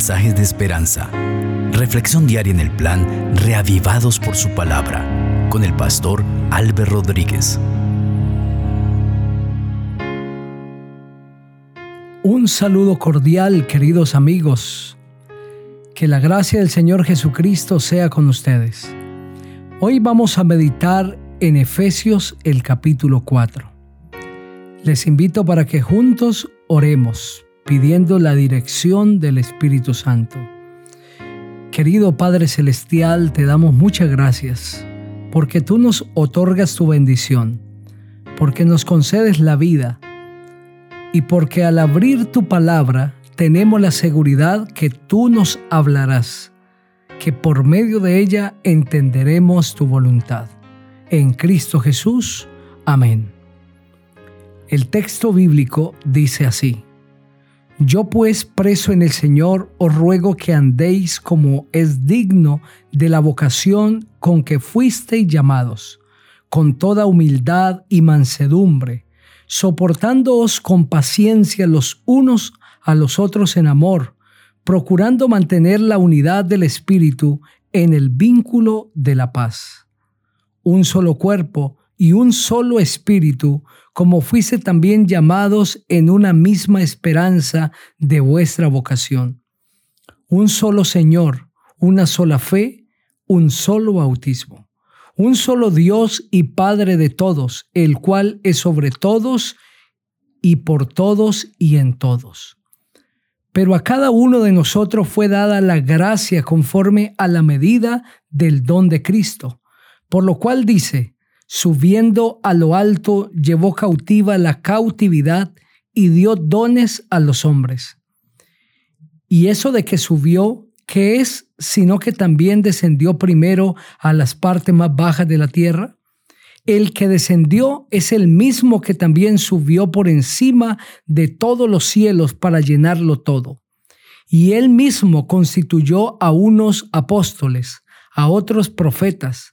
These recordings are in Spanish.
mensajes de esperanza. Reflexión diaria en el plan Reavivados por su palabra con el pastor Álvaro Rodríguez. Un saludo cordial, queridos amigos. Que la gracia del Señor Jesucristo sea con ustedes. Hoy vamos a meditar en Efesios el capítulo 4. Les invito para que juntos oremos pidiendo la dirección del Espíritu Santo. Querido Padre Celestial, te damos muchas gracias porque tú nos otorgas tu bendición, porque nos concedes la vida y porque al abrir tu palabra tenemos la seguridad que tú nos hablarás, que por medio de ella entenderemos tu voluntad. En Cristo Jesús. Amén. El texto bíblico dice así. Yo pues, preso en el Señor, os ruego que andéis como es digno de la vocación con que fuisteis llamados, con toda humildad y mansedumbre, soportándoos con paciencia los unos a los otros en amor, procurando mantener la unidad del Espíritu en el vínculo de la paz. Un solo cuerpo y un solo Espíritu, como fuiste también llamados en una misma esperanza de vuestra vocación. Un solo Señor, una sola fe, un solo bautismo. Un solo Dios y Padre de todos, el cual es sobre todos y por todos y en todos. Pero a cada uno de nosotros fue dada la gracia conforme a la medida del don de Cristo, por lo cual dice, subiendo a lo alto, llevó cautiva la cautividad y dio dones a los hombres. Y eso de que subió, ¿qué es? Sino que también descendió primero a las partes más bajas de la tierra. El que descendió es el mismo que también subió por encima de todos los cielos para llenarlo todo. Y él mismo constituyó a unos apóstoles, a otros profetas,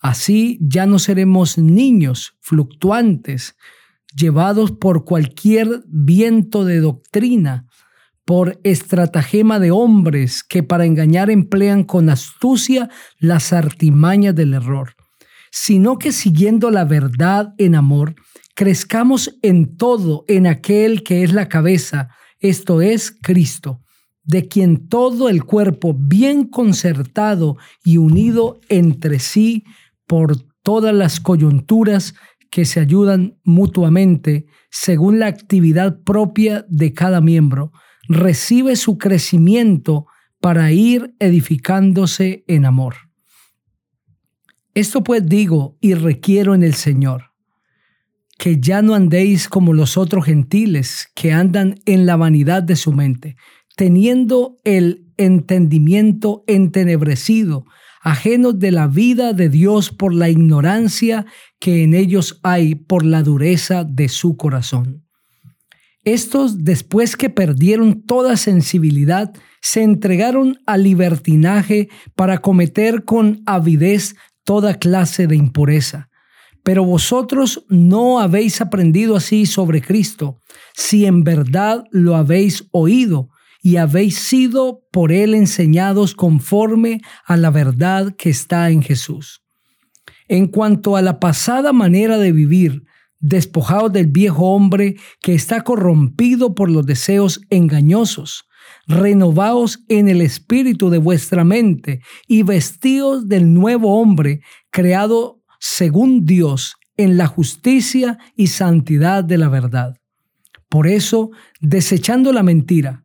Así ya no seremos niños fluctuantes, llevados por cualquier viento de doctrina, por estratagema de hombres que para engañar emplean con astucia las artimañas del error, sino que siguiendo la verdad en amor, crezcamos en todo en aquel que es la cabeza, esto es Cristo de quien todo el cuerpo bien concertado y unido entre sí por todas las coyunturas que se ayudan mutuamente según la actividad propia de cada miembro, recibe su crecimiento para ir edificándose en amor. Esto pues digo y requiero en el Señor, que ya no andéis como los otros gentiles que andan en la vanidad de su mente, teniendo el entendimiento entenebrecido, ajenos de la vida de Dios por la ignorancia que en ellos hay por la dureza de su corazón. Estos, después que perdieron toda sensibilidad, se entregaron al libertinaje para cometer con avidez toda clase de impureza. Pero vosotros no habéis aprendido así sobre Cristo, si en verdad lo habéis oído y habéis sido por él enseñados conforme a la verdad que está en Jesús. En cuanto a la pasada manera de vivir, despojados del viejo hombre que está corrompido por los deseos engañosos, renovaos en el espíritu de vuestra mente y vestidos del nuevo hombre creado según Dios en la justicia y santidad de la verdad. Por eso, desechando la mentira,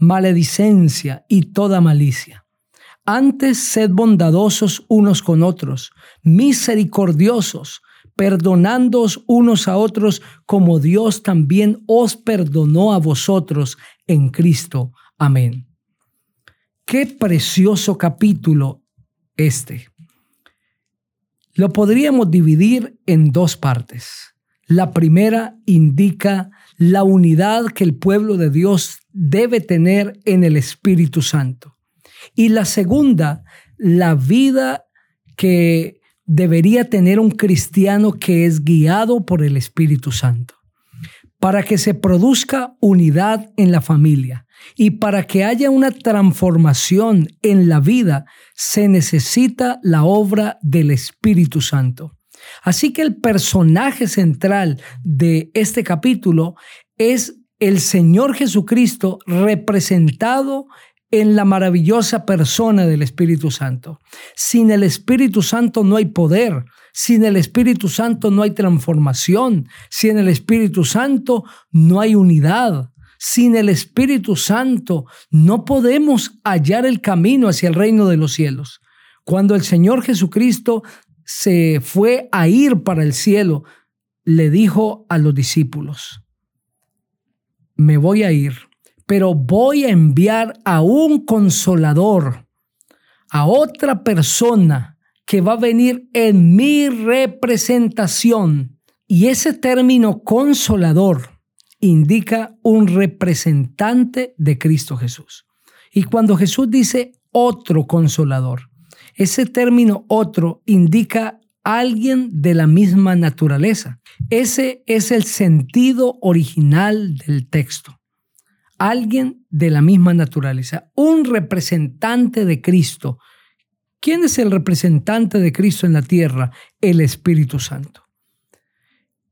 maledicencia y toda malicia. Antes sed bondadosos unos con otros, misericordiosos, perdonándoos unos a otros como Dios también os perdonó a vosotros en Cristo. Amén. Qué precioso capítulo este. Lo podríamos dividir en dos partes. La primera indica la unidad que el pueblo de Dios debe tener en el Espíritu Santo. Y la segunda, la vida que debería tener un cristiano que es guiado por el Espíritu Santo. Para que se produzca unidad en la familia y para que haya una transformación en la vida, se necesita la obra del Espíritu Santo. Así que el personaje central de este capítulo es el Señor Jesucristo representado en la maravillosa persona del Espíritu Santo. Sin el Espíritu Santo no hay poder, sin el Espíritu Santo no hay transformación, sin el Espíritu Santo no hay unidad. Sin el Espíritu Santo no podemos hallar el camino hacia el reino de los cielos. Cuando el Señor Jesucristo se fue a ir para el cielo, le dijo a los discípulos, me voy a ir pero voy a enviar a un consolador, a otra persona que va a venir en mi representación. Y ese término consolador indica un representante de Cristo Jesús. Y cuando Jesús dice otro consolador, ese término otro indica alguien de la misma naturaleza. Ese es el sentido original del texto alguien de la misma naturaleza, un representante de Cristo. ¿Quién es el representante de Cristo en la tierra? El Espíritu Santo.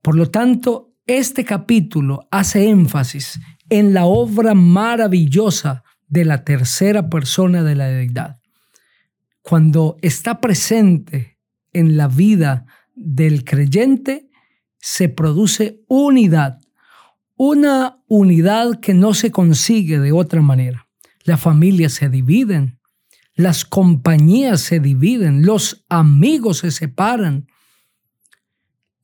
Por lo tanto, este capítulo hace énfasis en la obra maravillosa de la tercera persona de la deidad. Cuando está presente en la vida del creyente, se produce unidad una unidad que no se consigue de otra manera. Las familias se dividen, las compañías se dividen, los amigos se separan,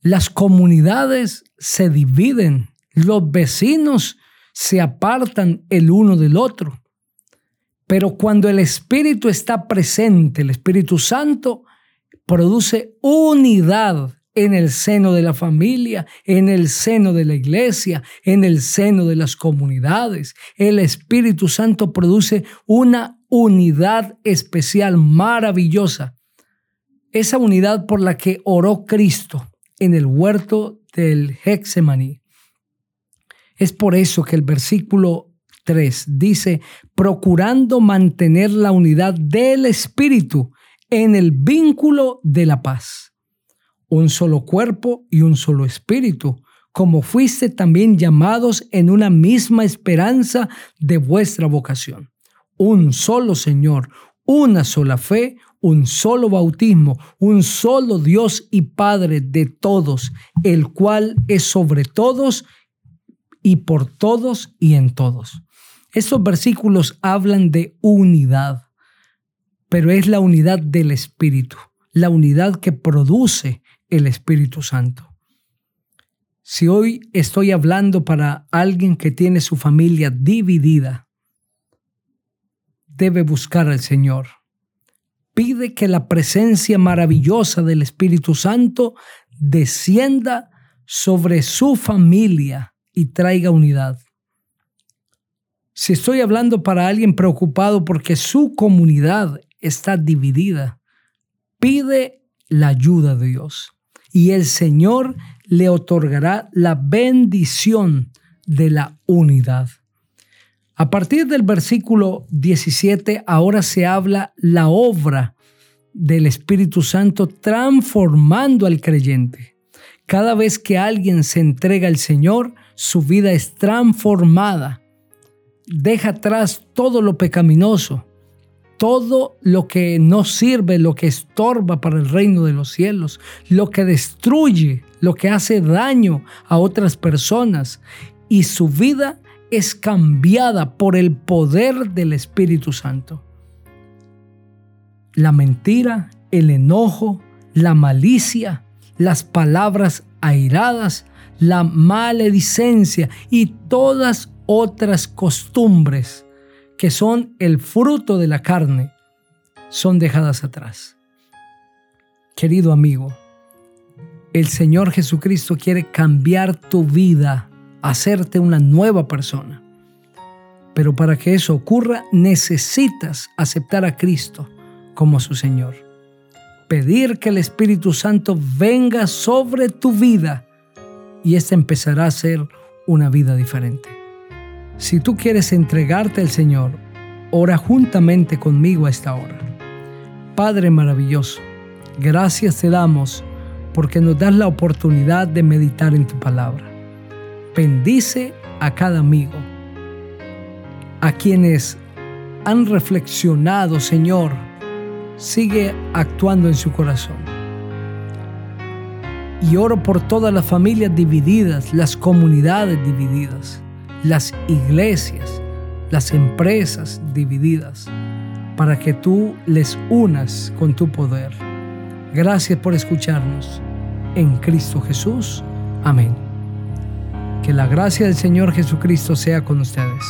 las comunidades se dividen, los vecinos se apartan el uno del otro. Pero cuando el Espíritu está presente, el Espíritu Santo produce unidad en el seno de la familia, en el seno de la iglesia, en el seno de las comunidades. El Espíritu Santo produce una unidad especial, maravillosa. Esa unidad por la que oró Cristo en el huerto del Hexemaní. Es por eso que el versículo 3 dice, procurando mantener la unidad del Espíritu en el vínculo de la paz un solo cuerpo y un solo espíritu, como fuiste también llamados en una misma esperanza de vuestra vocación. Un solo Señor, una sola fe, un solo bautismo, un solo Dios y Padre de todos, el cual es sobre todos y por todos y en todos. Estos versículos hablan de unidad, pero es la unidad del Espíritu, la unidad que produce el Espíritu Santo. Si hoy estoy hablando para alguien que tiene su familia dividida, debe buscar al Señor. Pide que la presencia maravillosa del Espíritu Santo descienda sobre su familia y traiga unidad. Si estoy hablando para alguien preocupado porque su comunidad está dividida, pide la ayuda de Dios y el Señor le otorgará la bendición de la unidad. A partir del versículo 17 ahora se habla la obra del Espíritu Santo transformando al creyente. Cada vez que alguien se entrega al Señor, su vida es transformada. Deja atrás todo lo pecaminoso, todo lo que no sirve, lo que estorba para el reino de los cielos, lo que destruye, lo que hace daño a otras personas y su vida es cambiada por el poder del Espíritu Santo. La mentira, el enojo, la malicia, las palabras airadas, la maledicencia y todas otras costumbres que son el fruto de la carne son dejadas atrás. Querido amigo, el Señor Jesucristo quiere cambiar tu vida hacerte una nueva persona. Pero para que eso ocurra necesitas aceptar a Cristo como su Señor. Pedir que el Espíritu Santo venga sobre tu vida y ésta empezará a ser una vida diferente. Si tú quieres entregarte al Señor, ora juntamente conmigo a esta hora. Padre maravilloso, gracias te damos porque nos das la oportunidad de meditar en tu palabra. Bendice a cada amigo, a quienes han reflexionado, Señor, sigue actuando en su corazón. Y oro por todas las familias divididas, las comunidades divididas, las iglesias, las empresas divididas, para que tú les unas con tu poder. Gracias por escucharnos. En Cristo Jesús. Amén. Que la gracia del Señor Jesucristo sea con ustedes.